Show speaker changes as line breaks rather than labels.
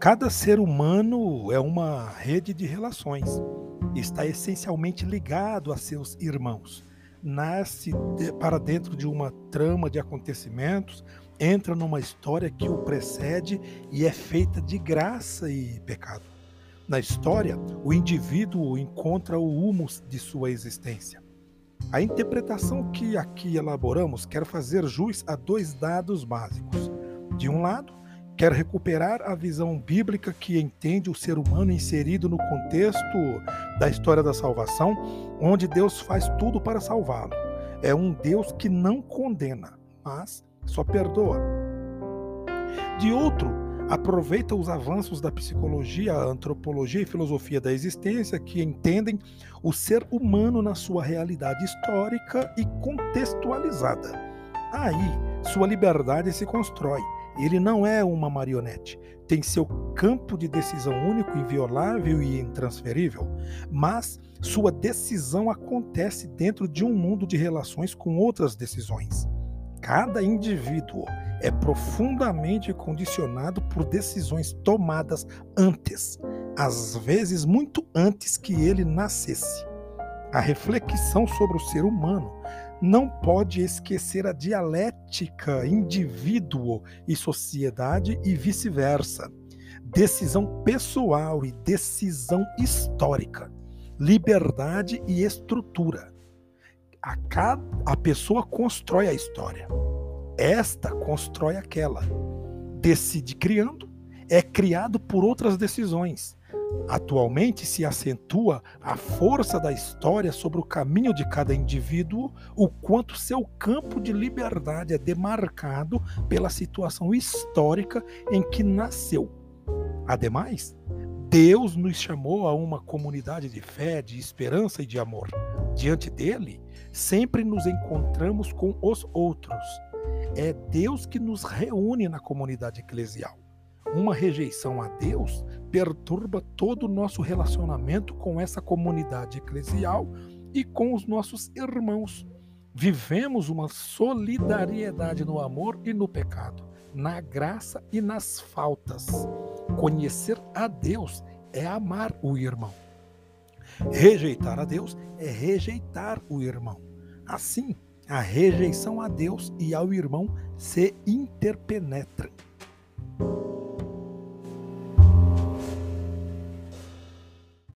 Cada ser humano é uma rede de relações. Está essencialmente ligado a seus irmãos. Nasce para dentro de uma trama de acontecimentos, entra numa história que o precede e é feita de graça e pecado. Na história, o indivíduo encontra o humus de sua existência. A interpretação que aqui elaboramos quer fazer jus a dois dados básicos. De um lado, quer recuperar a visão bíblica que entende o ser humano inserido no contexto da história da salvação, onde Deus faz tudo para salvá-lo. É um Deus que não condena, mas só perdoa. De outro, aproveita os avanços da psicologia, antropologia e filosofia da existência que entendem o ser humano na sua realidade histórica e contextualizada. Aí, sua liberdade se constrói ele não é uma marionete. Tem seu campo de decisão único, inviolável e intransferível, mas sua decisão acontece dentro de um mundo de relações com outras decisões. Cada indivíduo é profundamente condicionado por decisões tomadas antes, às vezes muito antes que ele nascesse. A reflexão sobre o ser humano não pode esquecer a dialética indivíduo e sociedade e vice-versa. Decisão pessoal e decisão histórica. Liberdade e estrutura. A, cada, a pessoa constrói a história. Esta constrói aquela. Decide criando, é criado por outras decisões Atualmente se acentua a força da história sobre o caminho de cada indivíduo, o quanto seu campo de liberdade é demarcado pela situação histórica em que nasceu. Ademais, Deus nos chamou a uma comunidade de fé, de esperança e de amor. Diante dele, sempre nos encontramos com os outros. É Deus que nos reúne na comunidade eclesial. Uma rejeição a Deus perturba todo o nosso relacionamento com essa comunidade eclesial e com os nossos irmãos. Vivemos uma solidariedade no amor e no pecado, na graça e nas faltas. Conhecer a Deus é amar o irmão. Rejeitar a Deus é rejeitar o irmão. Assim, a rejeição a Deus e ao irmão se interpenetram.